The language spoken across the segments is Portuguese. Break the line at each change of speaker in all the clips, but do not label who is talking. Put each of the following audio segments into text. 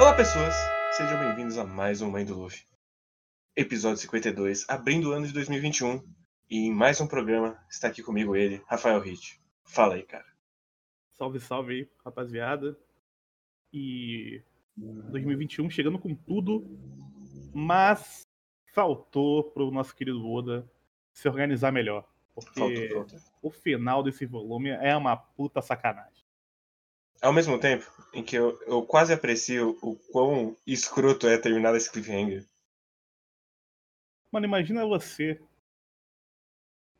Olá, pessoas! Sejam bem-vindos a mais um Mãe do Luffy. Episódio 52, abrindo o ano de 2021. E em mais um programa está aqui comigo ele, Rafael Hit. Fala aí, cara.
Salve, salve rapaziada. E 2021 chegando com tudo, mas faltou pro nosso querido Oda se organizar melhor. Porque o final desse volume é uma puta sacanagem.
Ao mesmo tempo em que eu, eu quase aprecio o quão escroto é terminar esse cliffhanger.
Mano, imagina você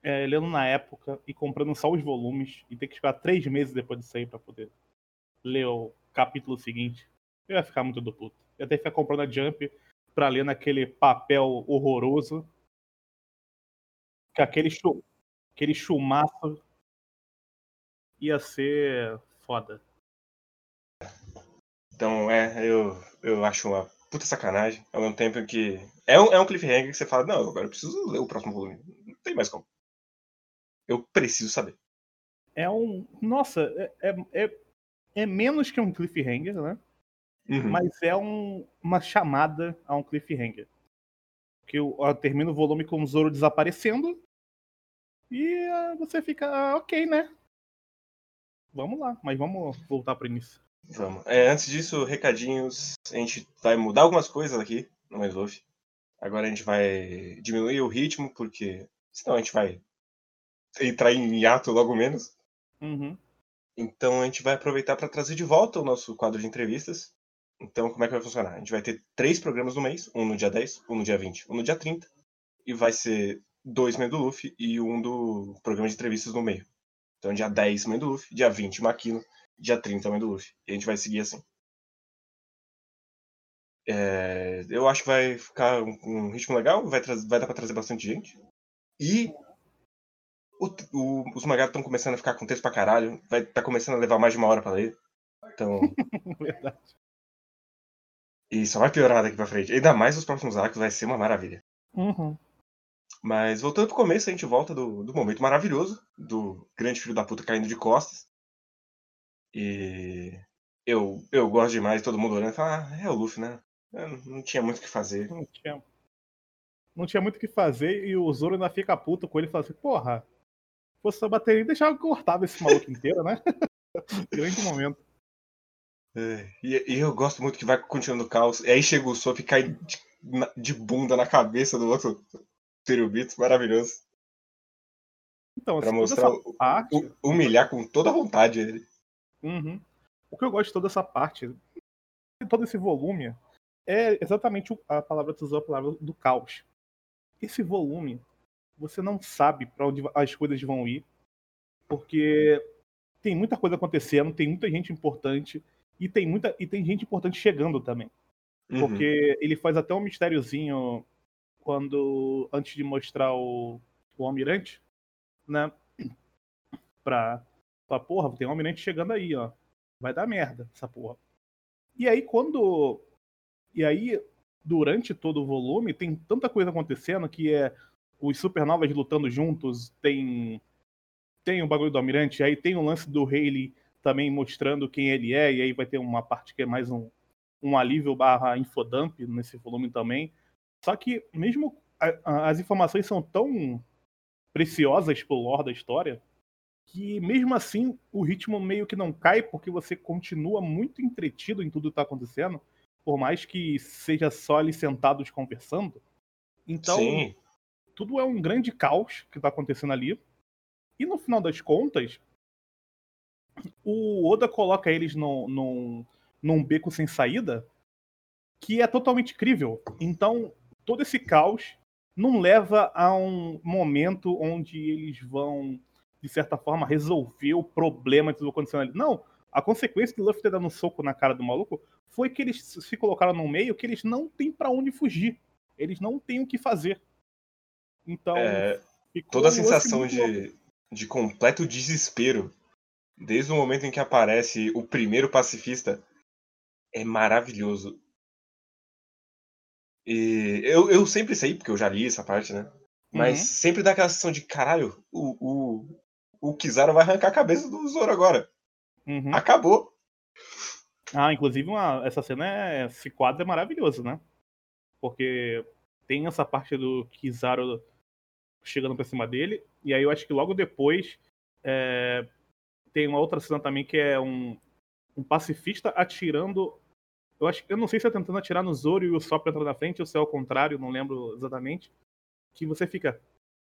é, lendo na época e comprando só os volumes e ter que esperar três meses depois de sair pra poder ler o capítulo seguinte. Eu ia ficar muito do puto. Eu ia ter que ficar comprando a Jump pra ler naquele papel horroroso. Que aquele, chu aquele chumaço ia ser foda.
Então, é, eu, eu acho uma puta sacanagem. Ao mesmo tempo que. É um, é um cliffhanger que você fala, não, agora eu preciso ler o próximo volume. Não tem mais como. Eu preciso saber.
É um. Nossa, é, é, é, é menos que um cliffhanger, né?
Uhum.
Mas é um, uma chamada a um cliffhanger. Que o- ó, termina o volume com o Zoro desaparecendo. E ah, você fica, ah, ok, né? Vamos lá, mas vamos voltar pro início.
Vamos. É, antes disso, recadinhos. A gente vai mudar algumas coisas aqui no Luffy. Agora a gente vai diminuir o ritmo, porque senão a gente vai entrar em hiato logo menos.
Uhum.
Então a gente vai aproveitar para trazer de volta o nosso quadro de entrevistas. Então, como é que vai funcionar? A gente vai ter três programas no mês, um no dia 10, um no dia 20, um no dia 30. E vai ser dois Mãe do Luffy e um do programa de entrevistas no meio. Então, dia 10, Mãe do Luffy, dia 20, Maquino, dia 30, Mãe do Luffy. E a gente vai seguir assim. É, eu acho que vai ficar um, um ritmo legal, vai, vai dar pra trazer bastante gente. E o- o- os mangás estão começando a ficar com texto pra caralho, vai tá começando a levar mais de uma hora pra ler. Então,
Verdade.
e só vai piorar daqui pra frente. Ainda mais os próximos arcos, vai ser uma maravilha.
Uhum.
Mas voltando pro começo, a gente volta do, do momento maravilhoso, do grande filho da puta caindo de costas. E eu, eu gosto demais, todo mundo olhando e fala, ah, é o Luffy, né? Eu não- tinha muito o que fazer.
Não tinha, não tinha muito o que fazer e o Zoro ainda fica puto com ele e fala assim, porra, se fosse a bateria, deixava eu cortava esse maluco inteiro, né? Grande momento.
É, E, e eu gosto muito que vai continuando o caos. E aí chega o Sop e cai de, na- de bunda na cabeça do outro Terubito, maravilhoso.
Então,
Pra
toda
mostrar
parte.
Hu- Humilhar com toda a vontade ele.
Uhum. O que eu gosto de toda essa parte, todo esse volume, é exatamente a palavra que você usou, a palavra do caos. Esse volume, você não sabe para onde as coisas vão ir, porque tem muita coisa acontecendo, tem muita gente importante e tem muita e tem gente importante chegando também.
Uhum.
Porque ele faz até um mistériozinho quando. antes de mostrar o, o almirante, né? Pra. Pra porra, tem um almirante chegando aí, ó. Vai dar merda essa porra. E aí quando. E aí, durante todo o volume, tem tanta coisa acontecendo que é os supernovas lutando juntos, tem. Tem o bagulho do almirante, aí tem o lance do Rayleigh também mostrando quem ele é, e aí vai ter uma parte que é mais um, um alívio barra infodump nesse volume também. Só que mesmo a- a- as informações são tão preciosas pro lore da história que mesmo assim o ritmo meio que não cai porque você continua muito entretido em tudo que tá acontecendo, por mais que seja só ali sentados conversando. Então,
Sim.
tudo é um grande caos que tá acontecendo ali. E no final das contas, o Oda coloca eles num, num, num beco sem saída que é totalmente crível. Então, todo esse caos não leva a um momento onde eles vão, de certa forma, resolver o problema que acontecendo ali. Não. A consequência de Luffy ter dado um soco na cara do maluco foi que eles se colocaram no meio que eles não têm pra onde fugir. Eles não têm o que fazer. Então,
É, toda a sensação
louco.
de, de completo desespero, desde o momento em que aparece o primeiro pacifista, é maravilhoso. E eu, eu sempre sei, porque eu já li essa parte, né? Mas
Uhum.
sempre dá aquela sensação de caralho, o, o, o Kizaru vai arrancar a cabeça do Zoro agora.
Uhum.
Acabou.
Ah, inclusive uma, essa cena, é, esse quadro é maravilhoso, né? Porque tem essa parte do Kizaru chegando pra cima dele, e aí eu acho que logo depois é, tem uma outra cena também que é um, um pacifista atirando. Eu acho eu não sei se é tentando atirar no Zoro e o Sop entrando na frente, ou se é ao contrário, não lembro exatamente. Que você fica,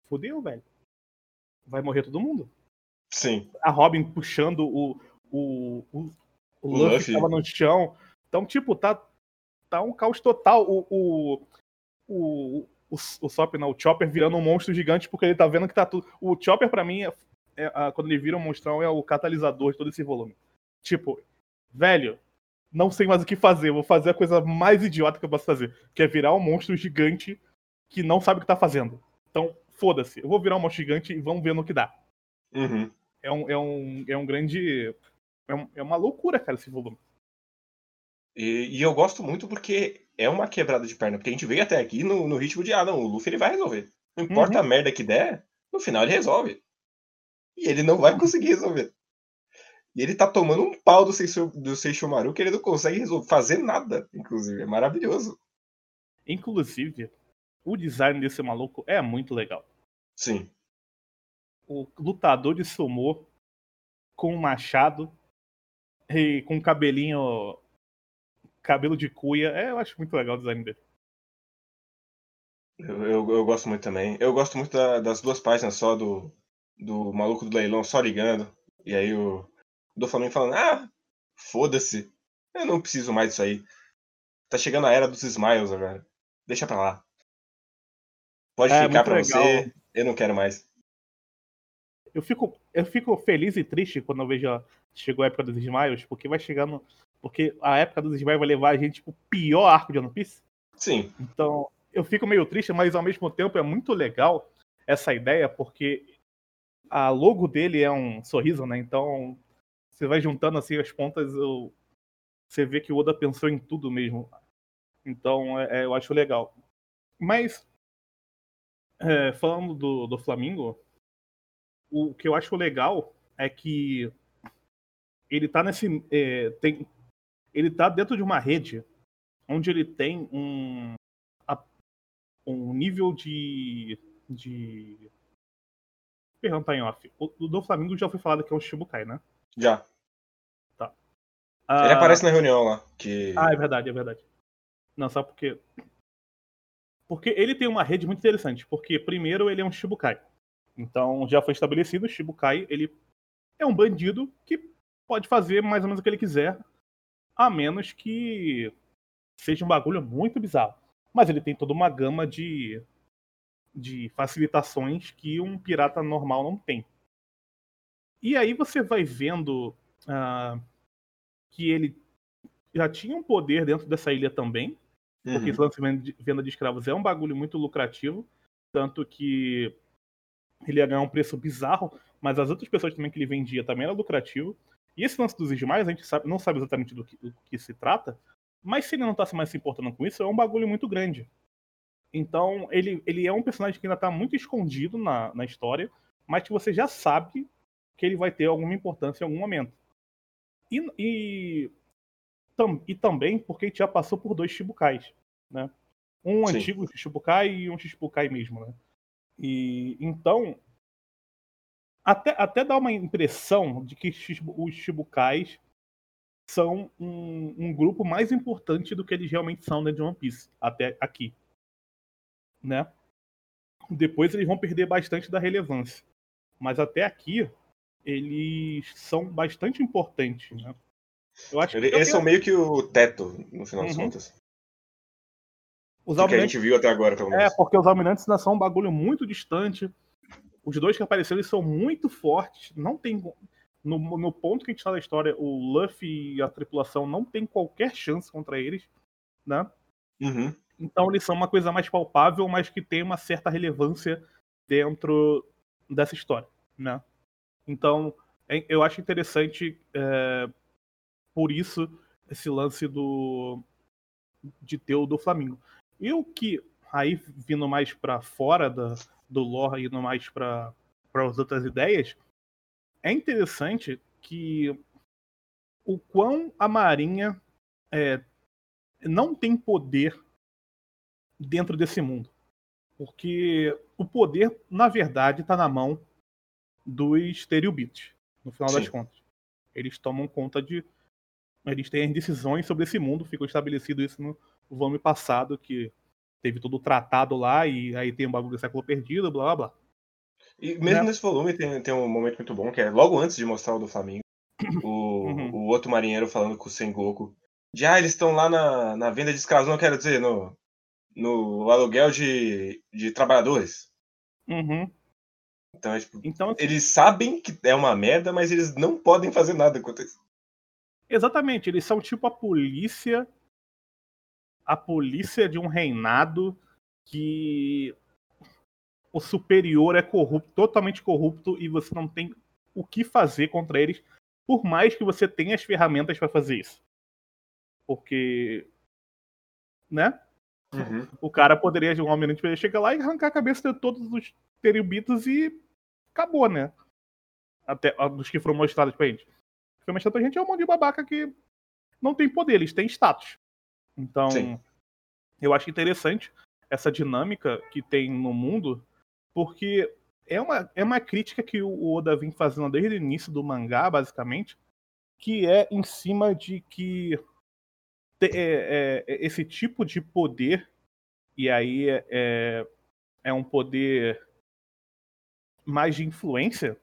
fudeu, velho. Vai morrer todo mundo.
Sim.
A Robin puxando o, o, o, o, Luffy,
Luffy.
tava no chão. Então, tipo, tá, tá um caos total. O, o, o, o, o Sop, não, o Chopper virando um monstro gigante porque ele tá vendo que tá tudo. O Chopper, pra mim, é, é, a- quando ele vira um monstrão, é o catalisador de todo esse volume. Tipo, velho, não sei mais o que fazer. Vou fazer a coisa mais idiota que eu posso fazer, que é virar um monstro gigante que não sabe o que tá fazendo. Então, foda-se. Eu vou virar um monstro gigante e vamos ver no que dá
Uhum.
é um, é um, é um grande. É, um- é uma loucura, cara, esse volume.
E, e eu gosto muito porque é uma quebrada de perna. Porque a gente veio até aqui no, no ritmo de, ah, não, o Luffy ele vai resolver. Não importa
Uhum.
a merda que der, no final ele resolve. E ele não vai conseguir resolver. E ele tá tomando um pau do Seisho, do Seishomaru que ele não consegue resolver, fazer nada, inclusive. É maravilhoso.
Inclusive, o design desse maluco é muito legal.
Sim.
O lutador de sumô com um machado e com cabelinho. cabelo de cuia. É, eu acho muito legal o design dele.
Eu, eu, eu gosto muito também. Eu gosto muito da- das duas páginas só do, do maluco do leilão só ligando. E aí o do Flamengo falando, ah, foda-se. Eu não preciso mais disso aí. Tá chegando a era dos smiles agora. Deixa pra lá. Pode
É,
ficar pra
legal.
você. Eu não quero mais.
Eu fico, eu fico feliz e triste quando eu vejo. ó, Chegou a época dos Smiles, porque vai chegando. Porque a época dos Smiles vai levar a gente pro pior arco de One Piece.
Sim.
Então, eu fico meio triste, mas ao mesmo tempo é muito legal essa ideia, porque a logo dele é um sorriso, né? Então, você vai juntando assim as pontas, eu- você vê que o Oda pensou em tudo mesmo. Então, é- é, eu acho legal. Mas, é, falando do, do Flamengo, o que eu acho legal é que ele tá nesse. é, tem, ele tá dentro de uma rede onde ele tem um, um nível de. de. Perdão, tá em off. O do Flamengo já foi falado que é um Shibukai, né?
Já.
Ah,
Ele aparece na reunião lá. Que...
Ah, é verdade, é verdade. Não, só porque. Porque ele tem uma rede muito interessante. Porque, primeiro, ele é um Shibukai. Então, já foi estabelecido, o Shibukai, ele é um bandido que pode fazer mais ou menos o que ele quiser, a menos que seja um bagulho muito bizarro. Mas ele tem toda uma gama de, de facilitações que um pirata normal não tem. E aí você vai vendo ah, que ele já tinha um poder dentro dessa ilha também, porque
Uhum.
esse lance de venda de- escravos é um bagulho muito lucrativo, tanto que ele ia ganhar um preço bizarro, mas as outras pessoas também que ele vendia também era lucrativo. E esse lance dos Ismais, a gente sabe- não sabe exatamente do que, do que se trata, mas se ele não tá mais se importando com isso, é um bagulho muito grande. Então, ele, ele é um personagem que ainda tá muito escondido na, na história, mas que você já sabe que ele vai ter alguma importância em algum momento. E, e, tam- e também porque a gente já passou por dois Shibukais, né? Um
Sim.
antigo Shibukai e um Shibukai mesmo, né? E então até, até dá uma impressão de que os Shibukais são um, um grupo mais importante do que eles realmente são dentro de One Piece, até aqui. Né? Depois eles vão perder bastante da relevância. Mas até aqui, eles são bastante importantes. Né? Eu acho
Ele-
que
Eles são meio que o teto, no final das
Uhum.
contas.
os
que a gente viu até agora, pelo
É,
menos.
porque os almirantes ainda são um bagulho muito distante. Os dois que apareceram eles são muito fortes. Não tem. No, no ponto que a gente tá na história, o Luffy e a tripulação não tem qualquer chance contra eles, né?
Uhum.
Então eles são uma coisa mais palpável, mas que tem uma certa relevância dentro dessa história, né? Então é- eu acho interessante é, por isso esse lance do de ter o do Flamengo. E o que aí vindo mais pra fora da, do lore, indo mais para as outras ideias, é interessante que o quão a Marinha é, não tem poder dentro desse mundo. Porque o poder, na verdade, está na mão dos Teriubitos, no final Sim. das contas. Eles tomam conta de. Eles têm as decisões sobre esse mundo, ficou estabelecido isso no volume passado, que teve todo o tratado lá, e aí tem o bagulho do século perdido, blá blá blá.
E mesmo né? nesse volume tem, tem um momento muito bom, que é logo antes de mostrar o do Flamengo, o, uhum. o outro marinheiro falando com o Sengoku. De ah, eles estão lá na, na venda de escravos, não quero dizer, no, no aluguel de, de trabalhadores.
Uhum.
Então, é, tipo, então, eles sabem que é uma merda, mas eles não podem fazer nada enquanto isso.
Exatamente, eles são tipo a polícia. A polícia de um reinado que o superior é corrupto, totalmente corrupto, e você não tem o que fazer contra eles, por mais que você tenha as ferramentas para fazer isso. Porque. Né? Uhum. O cara poderia, um almirante poderia chegar lá e arrancar a cabeça de todos os teribitos e acabou, né? Até dos que foram mostrados pra gente. O que foi mostrado pra gente é um monte de babaca que não tem poder, eles têm status. Então, Sim. eu acho interessante essa dinâmica que tem no mundo, porque é uma, é uma crítica que o Oda vem fazendo desde o início do mangá, basicamente, que é em cima de que é, é, é, esse tipo de poder, e aí é, é, é um poder mais de influência,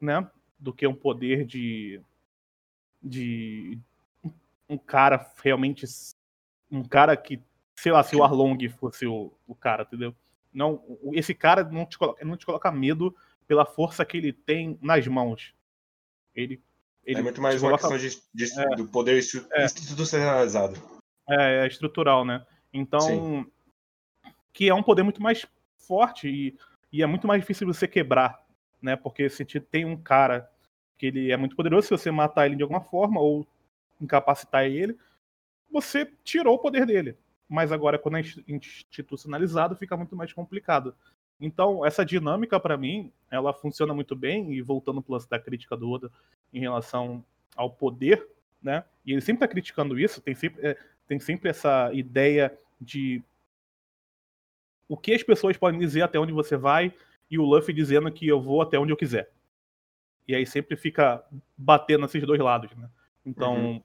né? Do que um poder de. de um cara realmente. Um cara que. Sei lá, se o Arlong fosse o, o cara, entendeu? Não, esse cara não te, coloca, não te coloca medo pela força que ele tem nas mãos. Ele ele
é muito mais uma questão de, de é, do poder é, institucionalizado.
É, é estrutural, né? Então, Sim. que é um poder muito mais forte e, e é muito mais difícil você quebrar, né? Porque se tem um cara que ele é muito poderoso, se você matar ele de alguma forma ou incapacitar ele, você tirou o poder dele. Mas agora, quando é institucionalizado, fica muito mais complicado. Então, essa dinâmica, para mim, ela funciona muito bem, e voltando pro lance da crítica do Oda em relação ao poder, né? E ele sempre está criticando isso, tem sempre, é, tem sempre essa ideia de o que as pessoas podem dizer até onde você vai, e o Luffy dizendo que eu vou até onde eu quiser. E aí sempre fica batendo nesses dois lados, né? Então, uhum.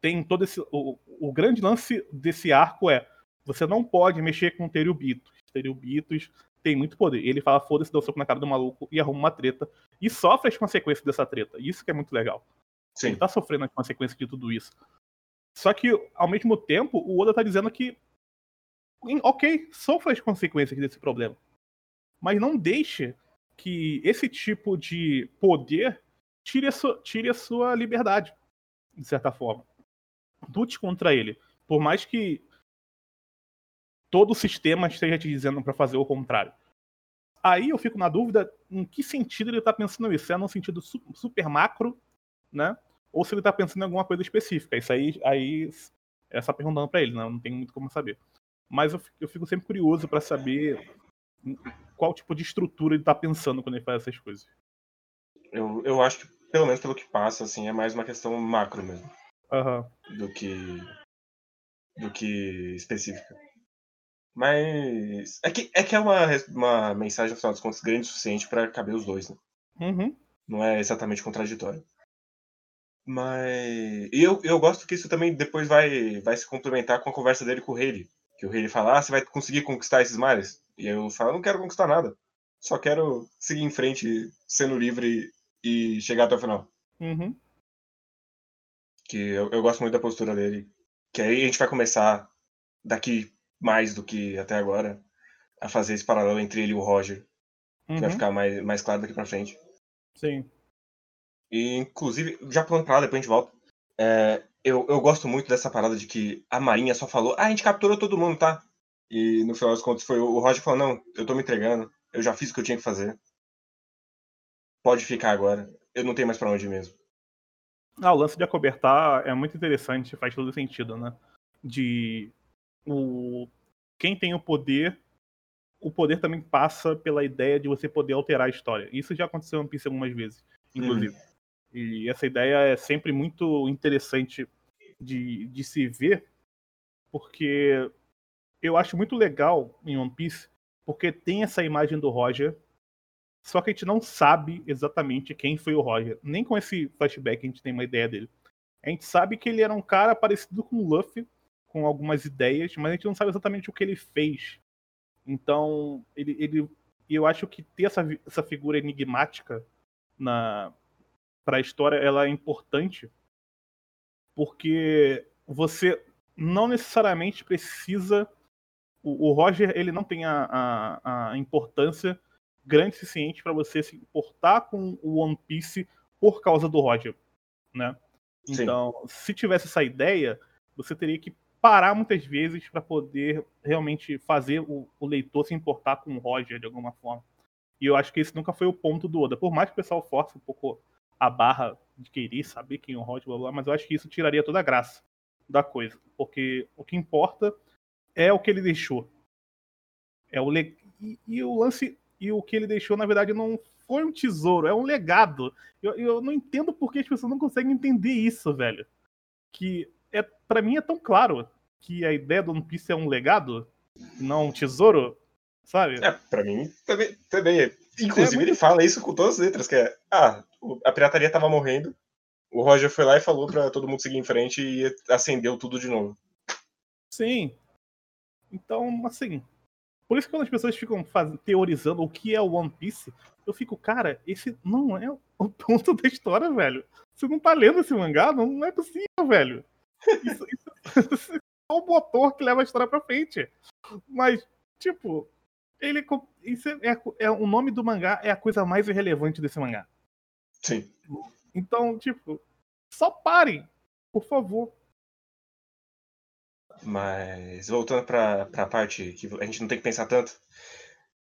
tem todo esse. O, o grande lance desse arco é: você não pode mexer com Teriubitos. Teriubitos tem muito poder. Ele fala, foda-se, dá um soco na cara do maluco e arruma uma treta. E sofre as consequências dessa treta. Isso que é muito legal. Sim. Ele tá sofrendo as consequências de tudo isso. Só que, ao mesmo tempo, o Oda tá dizendo que. Ok, sofra as consequências desse problema. Mas não deixe que esse tipo de poder tire a sua, tire a sua liberdade, de certa forma. Lute contra ele. Por mais que todo o sistema esteja te dizendo para fazer o contrário. Aí eu fico na dúvida em que sentido ele está pensando isso. Se é num sentido super macro, né? Ou se ele está pensando em alguma coisa específica. Isso aí, aí é só perguntando para ele, né? não tem muito como saber. Mas eu fico, eu fico sempre curioso para saber qual tipo de estrutura ele está pensando quando ele faz essas coisas.
Eu, eu acho que, pelo menos pelo que passa, assim, é mais uma questão macro mesmo.
Uhum.
Do que. do que específica. Mas. É que é, que é uma, uma mensagem, no final das contas, grande o suficiente para caber os dois, né?
Uhum.
Não é exatamente contraditório. Mas. E eu, eu gosto que isso também depois vai, vai se complementar com a conversa dele com o Rei. Que o Rei fala: Ah, você vai conseguir conquistar esses mares? E eu falo: Não quero conquistar nada. Só quero seguir em frente, sendo livre e chegar até o final.
Uhum.
Que eu, eu gosto muito da postura dele. Que aí a gente vai começar daqui mais do que até agora a fazer esse paralelo entre ele e o Roger. Uhum. Que vai uhum. ficar mais, mais claro daqui pra frente.
Sim.
E, inclusive, já pulando pra lá, depois a gente volta. É, eu, eu gosto muito dessa parada de que a Marinha só falou, ah, a gente capturou todo mundo, tá? E no final das contas foi o Roger falou, não, eu tô me entregando, eu já fiz o que eu tinha que fazer. Pode ficar agora, eu não tenho mais pra onde mesmo.
Ah, o lance de acobertar é muito interessante, faz todo sentido, né? De o quem tem o poder, o poder também passa pela ideia de você poder alterar a história. Isso já aconteceu no Piece algumas vezes, inclusive. Uhum. E essa ideia é sempre muito interessante de, de se ver, porque eu acho muito legal em One Piece, porque tem essa imagem do Roger, só que a gente não sabe exatamente quem foi o Roger. Nem com esse flashback a gente tem uma ideia dele. A gente sabe que ele era um cara parecido com o Luffy, com algumas ideias, mas a gente não sabe exatamente o que ele fez. Então, ele, ele eu acho que ter essa, essa figura enigmática na para a história ela é importante porque você não necessariamente precisa o, o Roger ele não tem a, a, a importância grande o suficiente para você se importar com o One Piece por causa do Roger, né? Sim. Então, se tivesse essa ideia, você teria que parar muitas vezes para poder realmente fazer o, o, leitor se importar com o Roger de alguma forma. E eu acho que esse nunca foi o ponto do Oda. Por mais que o pessoal force um pouco a barra de querer saber quem é o Roger, blá, blá, mas eu acho que isso tiraria toda a graça da coisa. Porque o que importa é o que ele deixou. É o le... e, e o lance e o que ele deixou, na verdade, não foi um tesouro, é um legado. Eu, eu não entendo por que as pessoas não conseguem entender isso, velho. Que é para mim é tão claro que a ideia do One Piece é um legado, não um tesouro, sabe?
É, pra mim também. também é. Inclusive, é muito... ele fala isso com todas as letras, que é. Ah, a pirataria tava morrendo. O Roger foi lá e falou para todo mundo seguir em frente e acendeu tudo de novo.
Sim. Então, assim. Por isso que quando as pessoas ficam faz... teorizando o que é o One Piece, eu fico, cara, esse não é o ponto da história, velho. Você não tá lendo esse mangá? Não, não é possível, velho. Isso, isso, é o motor que leva a história pra frente. Mas, tipo, ele é, é, é, o nome do mangá é a coisa mais irrelevante desse mangá.
Sim.
Então, tipo, só parem, por favor.
Mas voltando pra, pra parte que a gente não tem que pensar tanto.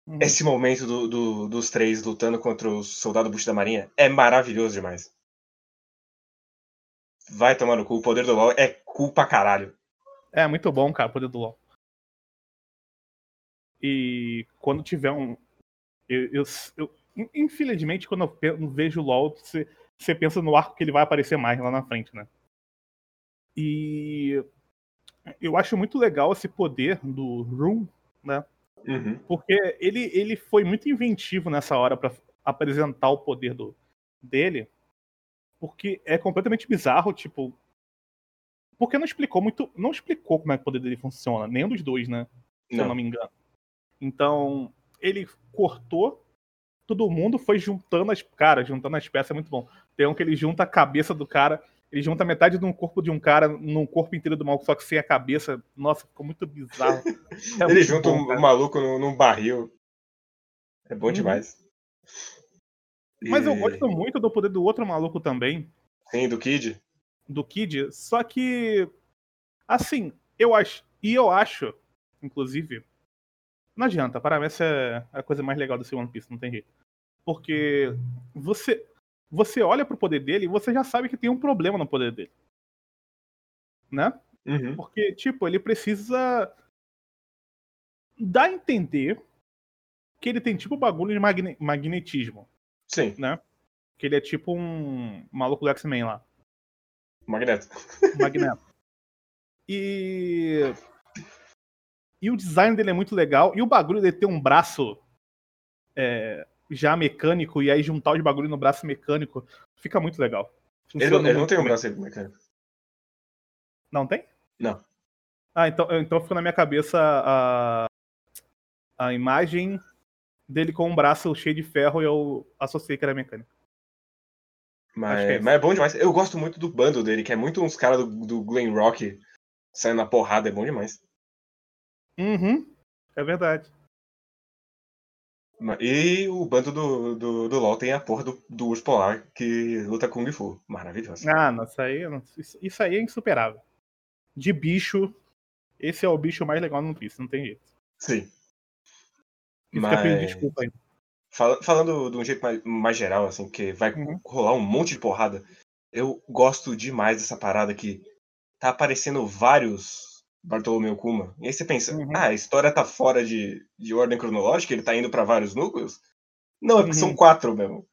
Uhum. Esse momento do, do, dos três lutando contra o soldado Bush da Marinha é maravilhoso demais. Vai tomar no cu. O poder do LoL é cu pra caralho.
É muito bom, cara, o poder do LoL. E quando tiver um. Eu, eu, eu infelizmente, quando eu vejo o LoL, você, você pensa no arco que ele vai aparecer mais lá na frente, né? E eu acho muito legal esse poder do Room, né?
Uhum.
Porque ele, ele foi muito inventivo nessa hora para apresentar o poder do, dele. Porque é completamente bizarro, tipo. Porque não explicou muito. Não explicou como é que o poder dele funciona, nenhum dos dois, né? Se não. eu não me engano. Então, ele cortou todo mundo, foi juntando as. Cara, juntando as peças é muito bom. Tem um que ele junta a cabeça do cara. Ele junta metade de um corpo de um cara num corpo inteiro do maluco, só que sem a cabeça. Nossa, ficou muito bizarro.
É ele muito junta bom, um, um, maluco num, num, barril. É bom uhum. demais.
Mas eu gosto muito do poder do outro maluco também.
Sim, do Kid.
Do Kid. Só que. Assim, eu acho. E eu acho, inclusive. Não adianta, para mim essa é a coisa mais legal desse One Piece, não tem jeito. Porque você. Você olha pro poder dele e você já sabe que tem um problema no poder dele. Né?
Uhum.
Porque, tipo, ele precisa dar a entender que ele tem tipo bagulho de magne magnetismo.
Sim.
Né? Que ele é tipo um maluco do X-Men lá.
Magneto.
Magneto. E. E o design dele é muito legal. E o bagulho dele ter um braço é, já mecânico e aí juntar os bagulhos no braço mecânico fica muito legal.
ele, não, ele não tem um braço mecânico.
Não tem?
Não.
Ah, então, então ficou na minha cabeça a, a imagem dele com um braço cheio de ferro e eu associei que era mecânico.
Mas é, mas é bom demais. Eu gosto muito do bando dele, que é muito uns caras do, do Glen Rock saindo na porrada, é bom demais.
Uhum, é verdade.
E o bando do, do, do LoL tem a porra do, do urso polar que luta Kung Fu. Maravilhoso.
Ah, nossa, aí, isso, isso aí é insuperável. De bicho, esse é o bicho mais legal no Piece, não tem jeito.
Sim.
Mas... Fica desculpa aí.
Falando de um jeito mais, mais geral, assim, que vai uhum. rolar um monte de porrada, eu gosto demais dessa parada que tá aparecendo vários Bartolomeu Kuma. E aí você pensa, uhum. ah, a história tá fora de, de ordem cronológica, ele tá indo para vários núcleos? Não, é porque uhum. são quatro mesmo.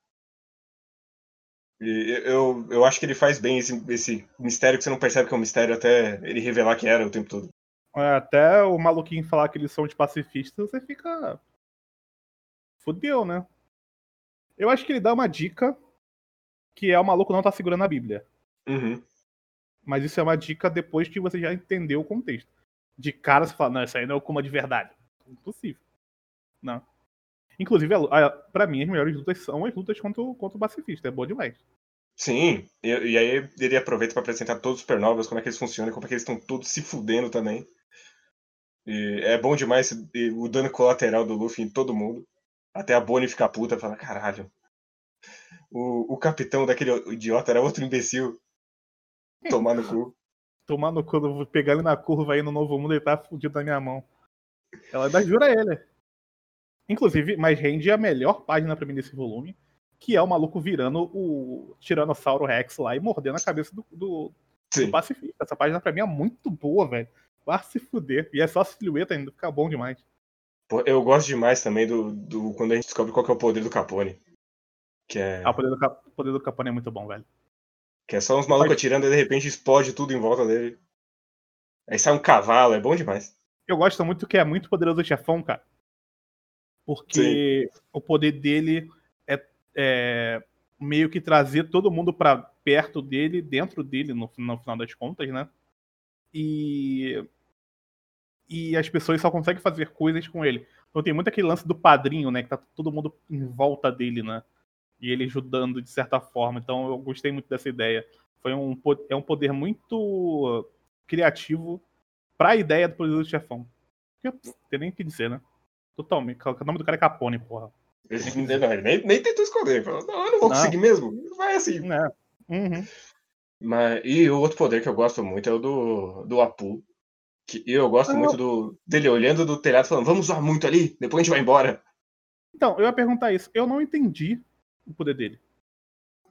E eu, eu acho que ele faz bem esse, esse mistério que você não percebe que é um mistério até ele revelar que era o tempo todo.
É, até o maluquinho falar que eles são de pacifistas, você fica. Fudeu, né? Eu acho que ele dá uma dica que é o maluco não tá segurando a Bíblia.
Uhum.
Mas isso é uma dica depois que você já entendeu o contexto. De cara você fala, não, isso aí não é o Kuma de verdade. Impossível. Não. Inclusive, a, a, pra mim, as melhores lutas são as lutas contra o, contra o pacifista. É bom demais.
Sim, e, e aí ele aproveita para apresentar todos os supernovas, como é que eles funcionam, como é que eles estão todos se fudendo também. E é bom demais o dano colateral do Luffy em todo mundo. Até a Bonnie ficar puta e falar, caralho. O, o capitão daquele idiota era outro imbecil. Tomar no cu.
Tomar no cu, vou pegar ele na curva aí no novo mundo, ele tá fudido na minha mão. Ela ainda jura ele. Inclusive, mas rende a melhor página para mim desse volume, que é o maluco virando o Tiranossauro Rex lá e mordendo a cabeça do, do, do pacifista. Essa página pra mim é muito boa, velho. Vai se fuder. E é só silhueta ainda, fica bom demais.
Eu gosto demais também do, do quando a gente descobre qual é o poder do Capone. Que é...
Ah, o poder do, o poder do Capone é muito bom, velho.
Que é só uns malucos atirando e de repente explode tudo em volta dele. Aí sai um cavalo, é bom demais.
Eu gosto muito que é muito poderoso o chefão, cara. Porque Sim. o poder dele é, é, meio que trazer todo mundo para perto dele, dentro dele, no, no, final das contas, né? E. E as pessoas só conseguem fazer coisas com ele. Então tem muito aquele lance do padrinho, né? Que tá todo mundo em volta dele, né? E ele ajudando de certa forma. Então eu gostei muito dessa ideia. Foi um, é um poder muito criativo para a ideia do poderoso chefão. Não tem nem o que dizer, né? Totalmente. O nome do cara é Capone, porra.
Nem, nem tentou esconder. Falou, não, eu não vou não. conseguir mesmo. Vai assim.
É. Uhum.
Mas, e o outro poder que eu gosto muito é o do, do Apu. Que eu gosto muito do, dele olhando do telhado falando, vamos zoar muito ali, depois a gente vai embora.
Então, eu ia perguntar isso. Eu não entendi o poder dele.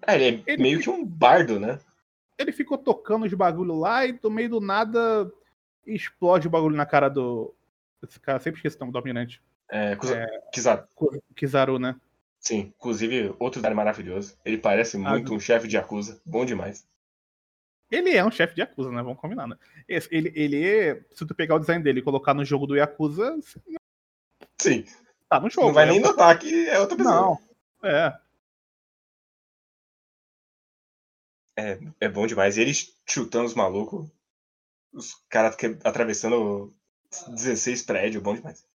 É, ele é ele meio que um bardo, né?
Ele ficou tocando os bagulho lá e do meio do nada explode o bagulho na cara do. Esse cara, sempre esqueci o nome do almirante.
É, Kuza... é... Kizaru.
Kizaru, né?
Sim, inclusive outro cara maravilhoso. Ele parece muito ah, um chefe de Yakuza. Bom demais.
Ele é um chefe de Yakuza, né? Vamos combinar, né? Ele, ele é. Se tu pegar o design dele e colocar no jogo do Yakuza.
Sim.
Tá no jogo.
Não vai né? nem notar que é outra pessoa.
Não. É.
É, é bom demais. E eles chutando os malucos. Os caras atravessando 16 prédios, bom demais.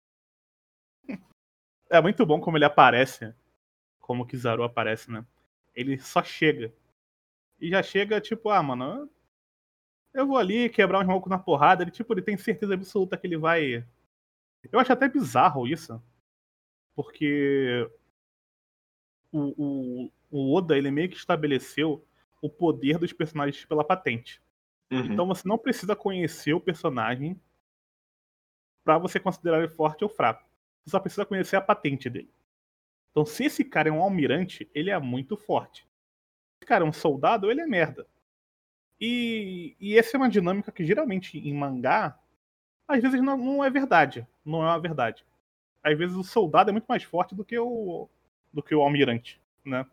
É muito bom como ele aparece. Como o Kizaru aparece, né? Ele só chega. E já chega, tipo, ah, mano. Eu vou ali quebrar uns malucos na porrada. Ele, tipo, ele tem certeza absoluta que ele vai. Eu acho até bizarro isso. Porque. O, o, o Oda, ele meio que estabeleceu o poder dos personagens pela patente. Uhum. Então você não precisa conhecer o personagem para você considerar ele forte ou fraco. Você só precisa conhecer a patente dele. Então, se esse cara é um almirante, ele é muito forte. Se esse cara é um soldado, ele é merda. E, e essa é uma dinâmica que geralmente em mangá, às vezes não, não é verdade. Não é uma verdade. Às vezes o soldado é muito mais forte do que o, do que o almirante, né?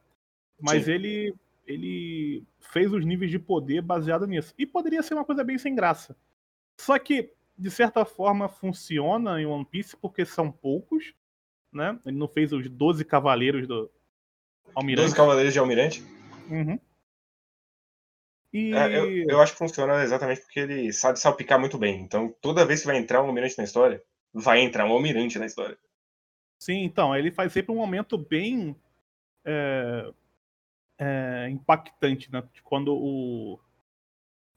Mas Sim. ele ele fez os níveis de poder baseado nisso. E poderia ser uma coisa bem sem graça. Só que de certa forma, funciona em One Piece porque são poucos, né? Ele não fez os 12 cavaleiros do Almirante.
12 cavaleiros de Almirante?
Uhum. E...
É, eu, eu, acho que funciona exatamente porque ele sabe salpicar muito bem. Então, toda vez que vai entrar um Almirante na história, vai entrar um Almirante na história.
Sim, então, ele faz sempre um momento bem é, é, impactante, né? Quando o,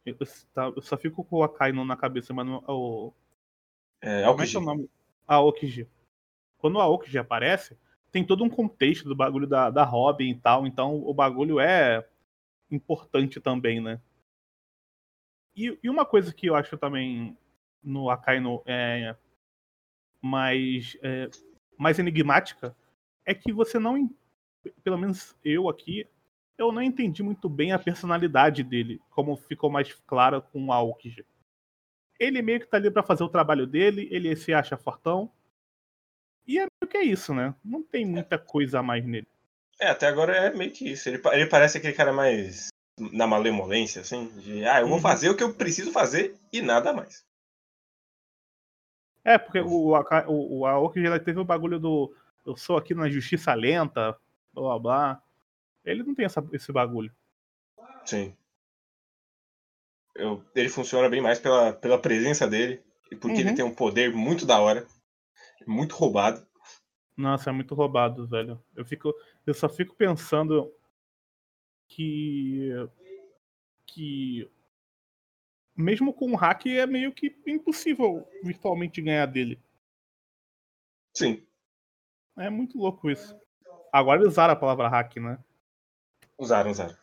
eu, tá, eu só fico com o Akainu na cabeça, mas não, o.
É, Como é que é o
nome? Aokiji. Quando o Aokiji aparece, tem todo um contexto do bagulho da, da Robin e tal, então o bagulho é importante também, né? E, e uma coisa que eu acho também no Akainu é mais, é, mais enigmática é que você não. Pelo menos eu aqui, eu não entendi muito bem a personalidade dele, como ficou mais clara com o Aokiji. Ele meio que tá ali para fazer o trabalho dele, ele se acha fortão. E é meio que é isso, né? Não tem muita coisa a mais nele.
É, até agora é meio que isso. Ele, ele parece aquele cara mais na malemolência, assim, de ah, eu vou
Uhum.
fazer o que eu preciso fazer e nada mais.
É, porque o, o, o Aoki já teve o bagulho do eu sou aqui na justiça lenta, blá blá blá. Ele não tem essa, esse bagulho.
Sim. Eu, ele funciona bem mais pela, pela presença dele e porque ele
Uhum.
tem um poder muito da hora, muito roubado.
Nossa, é muito roubado, velho. Eu fico, eu só fico pensando que que mesmo com o hack é meio que impossível virtualmente ganhar dele.
Sim,
É muito louco isso. Agora eles usaram a palavra hack, né?
Usaram, usaram.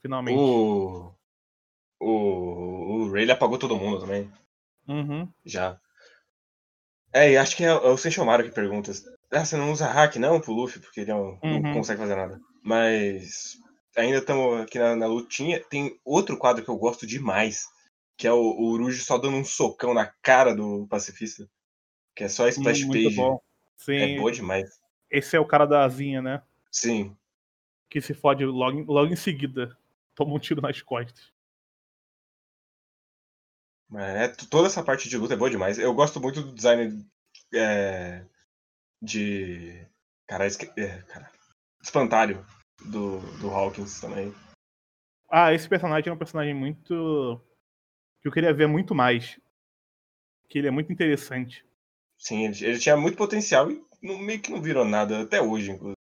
Finalmente.
O, o, o Ray ele apagou todo mundo também,
Uhum.
já. É, e acho que é, é o Senchomaru que pergunta. Ah, você não usa hack não pro Luffy, porque ele é um-
Uhum.
não consegue fazer nada. Mas ainda estamos aqui na, na lutinha. Tem outro quadro que eu gosto demais, que é o, o Uruji só dando um socão na cara do pacifista. Que é só splash
muito
page.
bom. Sim,
É boa demais.
esse é o cara da asinha, né?
Sim.
Que se fode logo, em- logo em seguida. Toma um tiro nas costas.
É, toda essa parte de luta é boa demais. Eu gosto muito do design é, de. Cara, esque... é, cara, espantalho do, do Hawkins também.
Ah, esse personagem é um personagem muito. que eu queria ver muito mais. Que ele é muito interessante.
Sim, ele, ele tinha muito potencial e não- meio que não virou nada até hoje, inclusive.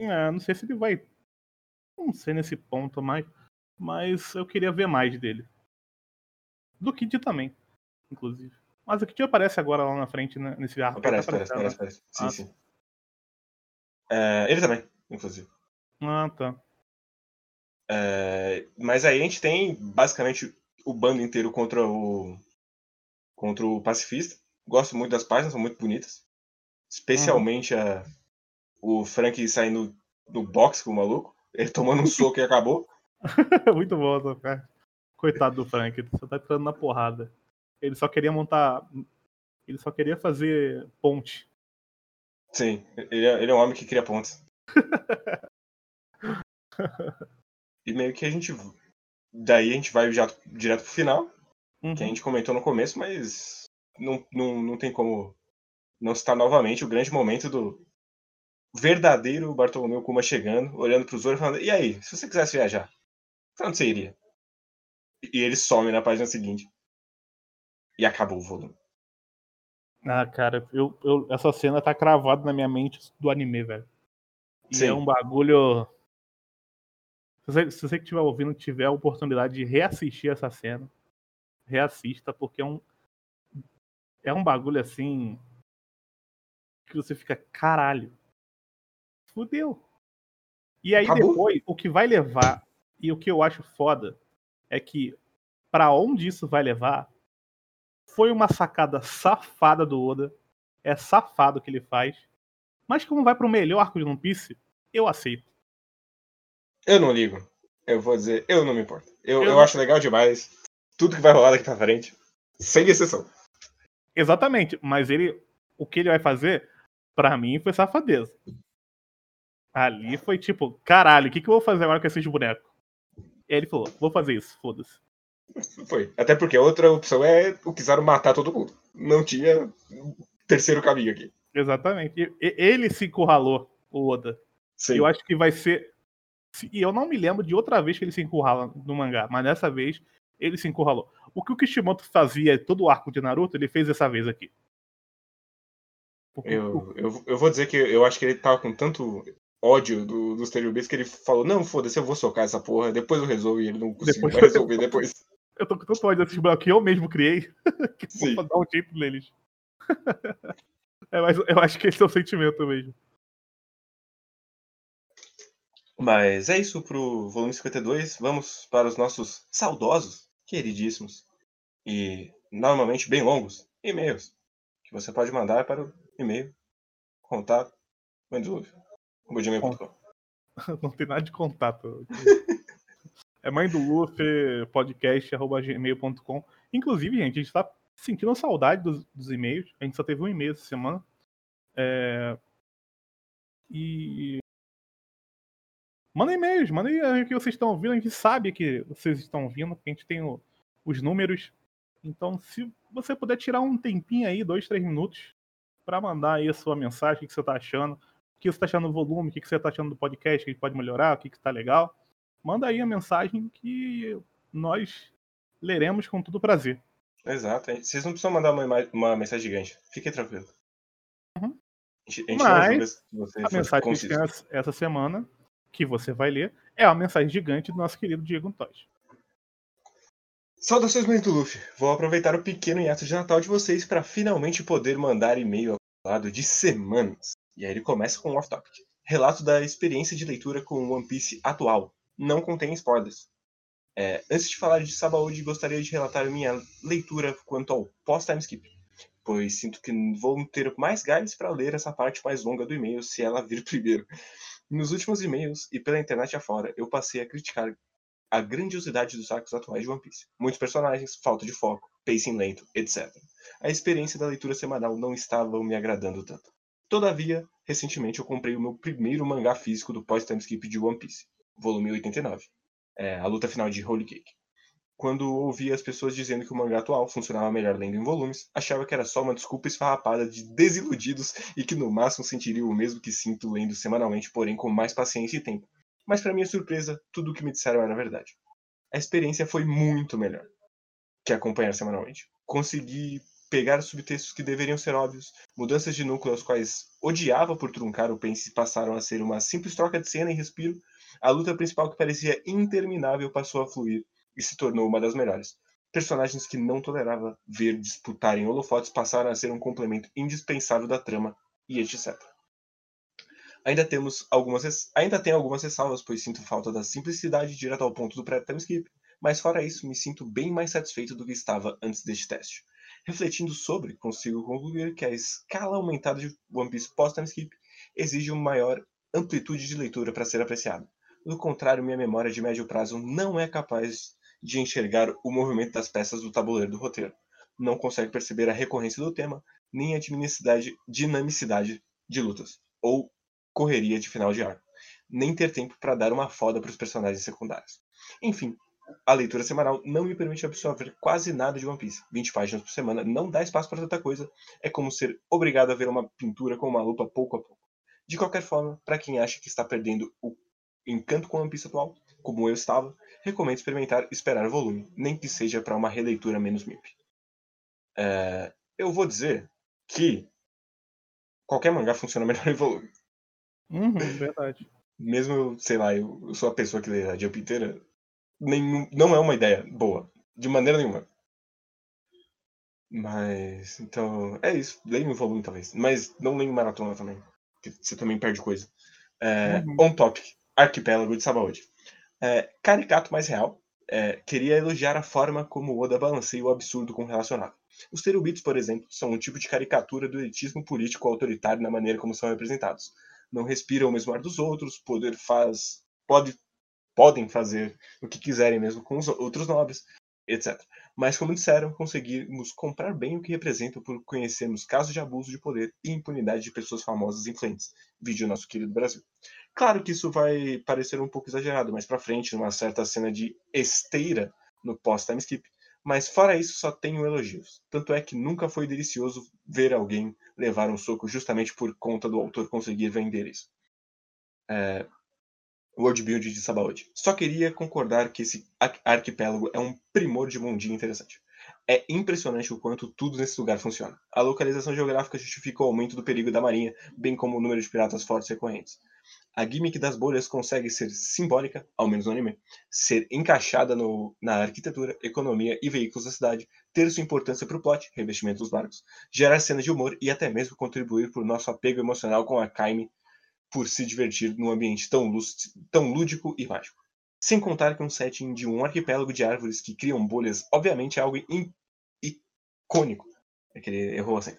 É, não sei se ele vai. Não sei nesse ponto mais. Mas eu queria ver mais dele. Do Kid também, inclusive. Mas o Kid aparece agora lá na frente, né, nesse arco. tá
Parece, parece,
aparecendo,
parece, parece. Sim,
Ah.
sim. É, ele também, inclusive.
né? Ah, tá.
É, mas aí a gente tem basicamente o bando inteiro contra o contra o pacifista. Gosto muito das páginas, são muito bonitas. Especialmente a, o Frank saindo do box com o maluco. Ele tomando um soco e acabou.
muito bom essa parte. Coitado do Frank, ele só tá entrando na porrada. Ele só queria montar. Ele só queria fazer ponte.
Sim, ele é, ele é um homem que cria pontes. e meio que a gente. Daí a gente vai já direto pro final,
Uhum.
que a gente comentou no começo, mas não, não, não tem como não citar novamente o grande momento do verdadeiro Bartolomeu Kuma chegando, olhando pro Zoro e falando: E aí, se você quisesse viajar, pra onde você iria? E ele some na página seguinte. E acabou o volume.
Ah, cara, eu, eu- essa cena tá cravada na minha mente do anime, velho. E
Sim.
é um bagulho. Se você, se você que estiver ouvindo tiver a oportunidade de reassistir essa cena, reassista, porque é um. É um bagulho assim. Que você fica, caralho. Fudeu. E aí
Acabou.
depois, o que vai levar, e o que eu acho foda, é que pra onde isso vai levar foi uma sacada safada do Oda. É safado o que ele faz. Mas como vai pro melhor arco de One Piece, eu aceito.
Eu não ligo. Eu vou dizer, eu não me importo. Eu,
Eu
eu acho legal demais. Tudo que vai rolar daqui pra frente. Sem exceção.
Exatamente, mas ele. O que ele vai fazer, pra mim, foi safadeza. Ali foi tipo, caralho, o que, que eu vou fazer agora com esses bonecos? E aí ele falou, vou fazer isso, foda-se.
Foi. Até porque a outra opção é o Kizaru matar todo mundo. Não tinha terceiro caminho aqui.
Exatamente. E- Ele se encurralou, o Oda.
Sim.
Eu acho que vai ser. se- E eu não me lembro de outra vez que ele se encurrala no mangá, mas dessa vez ele se encurralou. O que o Kishimoto fazia todo o arco de Naruto, ele fez dessa vez aqui.
Eu, eu, eu vou dizer que eu acho que ele tava com tanto ódio do, dos Terubis que ele falou: Não, foda-se, eu vou socar essa porra, depois eu resolvo. E ele não conseguiu
Depois-
resolver depois.
Eu tô com tanto ódio desses blocos que eu mesmo criei, que eu
Sim.
vou dar um jeito neles. é, mas eu acho que esse é o sentimento mesmo.
Mas é isso pro volume 52. Vamos para os nossos saudosos, queridíssimos e normalmente bem longos e-mails que você pode mandar para o e-mail contato gmail.com.
Não tem nada de contato. é mãe do Luffy, podcast, arroba gmail.com. Inclusive, gente, a gente tá sentindo saudade dos, dos e-mails. A gente só teve um e-mail essa semana. É, E Manda e-mails, manda aí o que vocês estão ouvindo, a gente sabe que vocês estão ouvindo, porque a gente tem o, os números. Então, se você puder tirar um tempinho aí, dois, três minutos, para mandar aí a sua mensagem, o que você está achando, o que você está achando do volume, o que você está achando do podcast, que pode melhorar, o que está legal. Manda aí a mensagem que nós leremos com todo prazer.
Exato. Vocês não precisam mandar uma, uma mensagem gigante. Fiquem tranquilos.
Uhum. A gente, a gente Mas, a mensagem que tem essa semana, que você vai ler, é a mensagem gigante do nosso querido Diego Tosh.
Saudações, muito Luffy. Vou aproveitar o pequeno hiato de Natal de vocês para finalmente poder mandar e-mail lado de semanas. E aí ele começa com um off-topic. Relato da experiência de leitura com One Piece atual. Não contém spoilers. É, antes de falar de Sabaody, gostaria de relatar minha leitura quanto ao pós-time skip, pois sinto que vou ter mais gás para ler essa parte mais longa do e-mail se ela vir primeiro. Nos últimos e-mails e pela internet afora, eu passei a criticar a grandiosidade dos arcos atuais de One Piece. Muitos personagens, falta de foco, pacing lento, etc. A experiência da leitura semanal não estava me agradando tanto. Todavia, recentemente eu comprei o meu primeiro mangá físico do pós-time skip de One Piece, volume 89 é, a luta final de Holy Cake. Quando ouvia as pessoas dizendo que o mangá atual funcionava melhor lendo em volumes, achava que era só uma desculpa esfarrapada de desiludidos e que no máximo sentiria o mesmo que sinto lendo semanalmente, porém com mais paciência e tempo. Mas para minha surpresa, tudo o que me disseram era verdade. A experiência foi muito melhor que acompanhar semanalmente. Consegui pegar subtextos que deveriam ser óbvios, mudanças de núcleo aos quais odiava por truncar o pense passaram a ser uma simples troca de cena e respiro, a luta principal que parecia interminável passou a fluir e se tornou uma das melhores. Personagens que não tolerava ver disputarem holofotes passaram a ser um complemento indispensável da trama e etc. Ainda temos algumas ainda tem algumas ressalvas, pois sinto falta da simplicidade direto ao ponto do pré-time skip, mas fora isso, me sinto bem mais satisfeito do que estava antes deste teste. Refletindo sobre, consigo concluir que a escala aumentada de One Piece pós-time skip exige uma maior amplitude de leitura para ser apreciada. Do contrário, minha memória de médio prazo não é capaz de enxergar o movimento das peças do tabuleiro do roteiro. Não consegue perceber a recorrência do tema, nem a dinamicidade de lutas, ou correria de final de arco, nem ter tempo para dar uma foda para os personagens secundários. Enfim, a leitura semanal não me permite absorver quase nada de One Piece. 20 páginas por semana não dá espaço para tanta coisa. É como ser obrigado a ver uma pintura com uma lupa pouco a pouco. De qualquer forma, para quem acha que está perdendo o encanto com One Piece atual, como eu estava, recomendo experimentar esperar o volume, nem que seja para uma releitura menos míope. É, eu vou dizer que qualquer mangá funciona melhor em volume.
Uhum, verdade.
Mesmo, sei lá, eu, eu, sou a pessoa que lê a Jump inteira, nem, não é uma ideia boa, de maneira nenhuma. Mas, então, é isso. Leia em volume, talvez. Mas não leia maratona também, porque você também perde coisa. É, uhum. On topic. Arquipélago de Sabaody. É, caricato mais real, é, queria elogiar a forma como Oda balanceia o absurdo com o relacionado. Os terubitos, por exemplo, são um tipo de caricatura do elitismo político autoritário na maneira como são representados. Não respiram o mesmo ar dos outros, poder faz, pode, podem fazer o que quiserem mesmo com os outros nobres, etc. Mas, como disseram, conseguimos comprar bem o que representam por conhecermos casos de abuso de poder e impunidade de pessoas famosas e influentes. Vídeo nosso querido Brasil. Claro que isso vai parecer um pouco exagerado mais para frente, numa certa cena de esteira no pós-time skip, mas fora isso só tenho elogios. Tanto é que nunca foi delicioso ver alguém levar um soco justamente por conta do autor conseguir vender isso. É... Worldbuild de Sabaody. Só queria concordar que esse arquipélago é um primor de mundinho interessante. É impressionante o quanto tudo nesse lugar funciona. A localização geográfica justifica o aumento do perigo da marinha, bem como o número de piratas fortes recorrentes. A gimmick das bolhas consegue ser simbólica, ao menos no anime, ser encaixada no, na arquitetura, economia e veículos da cidade, ter sua importância para o plot, revestimento dos barcos, gerar cenas de humor e até mesmo contribuir para o nosso apego emocional com a Kaime por se divertir num ambiente tão, tão lúdico e mágico. Sem contar que um setting de um arquipélago de árvores que criam bolhas, obviamente é algo icônico. É que ele errou assim.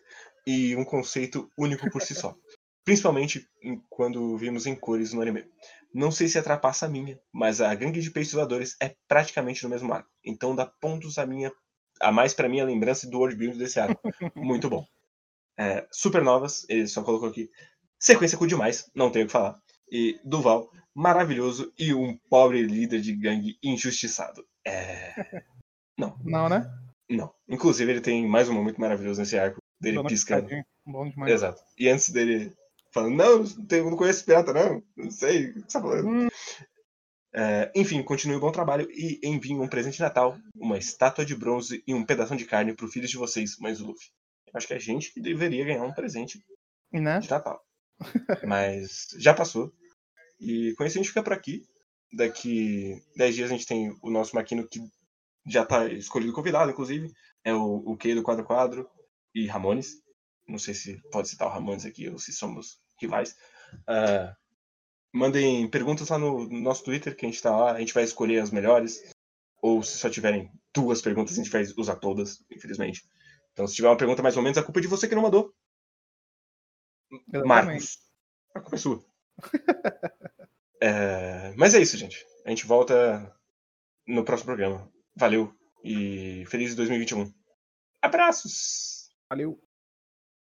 E um conceito único por si só. Principalmente quando vimos em cores no anime. Não sei se atrapassa a minha, mas a gangue de peixes voadores é praticamente no mesmo arco. Então dá pontos a minha a mais para minha lembrança do world desse arco. Muito bom. É, supernovas, ele só colocou aqui. Sequência com demais, não tenho o que falar. E Duval, maravilhoso e um pobre líder de gangue injustiçado. É. Não.
Não, né?
Não. Inclusive, ele tem mais um momento maravilhoso nesse arco dele
Dona
piscando.
Bom demais.
Exato. E antes dele falando, não, não conheço pirata, não. Não sei o que você tá falando.
Hum.
É, enfim, continue o bom trabalho e enviem um presente de Natal, uma estátua de bronze e um pedaço de carne pro filho de vocês, mães do Luffy. Acho que é a gente que deveria ganhar um presente
Né?
de Natal. Mas já passou. E com isso a gente fica por aqui. Daqui 10 dias a gente tem o nosso Maquino que já tá escolhido convidado, inclusive. É o, o Kei do Quadro Quadro e Ramones. Não sei se pode citar o Ramones aqui ou se somos rivais. Ah, mandem perguntas lá no, no nosso Twitter, que a gente tá lá. A gente vai escolher as melhores. Ou se só tiverem duas perguntas, a gente vai usar todas, infelizmente. Então, se tiver uma pergunta mais ou menos, a culpa é de você que não mandou.
Exatamente.
Marcos. A culpa é sua. É, Mas é isso, gente. A gente volta no próximo programa. Valeu e feliz 2021. Abraços!
Valeu.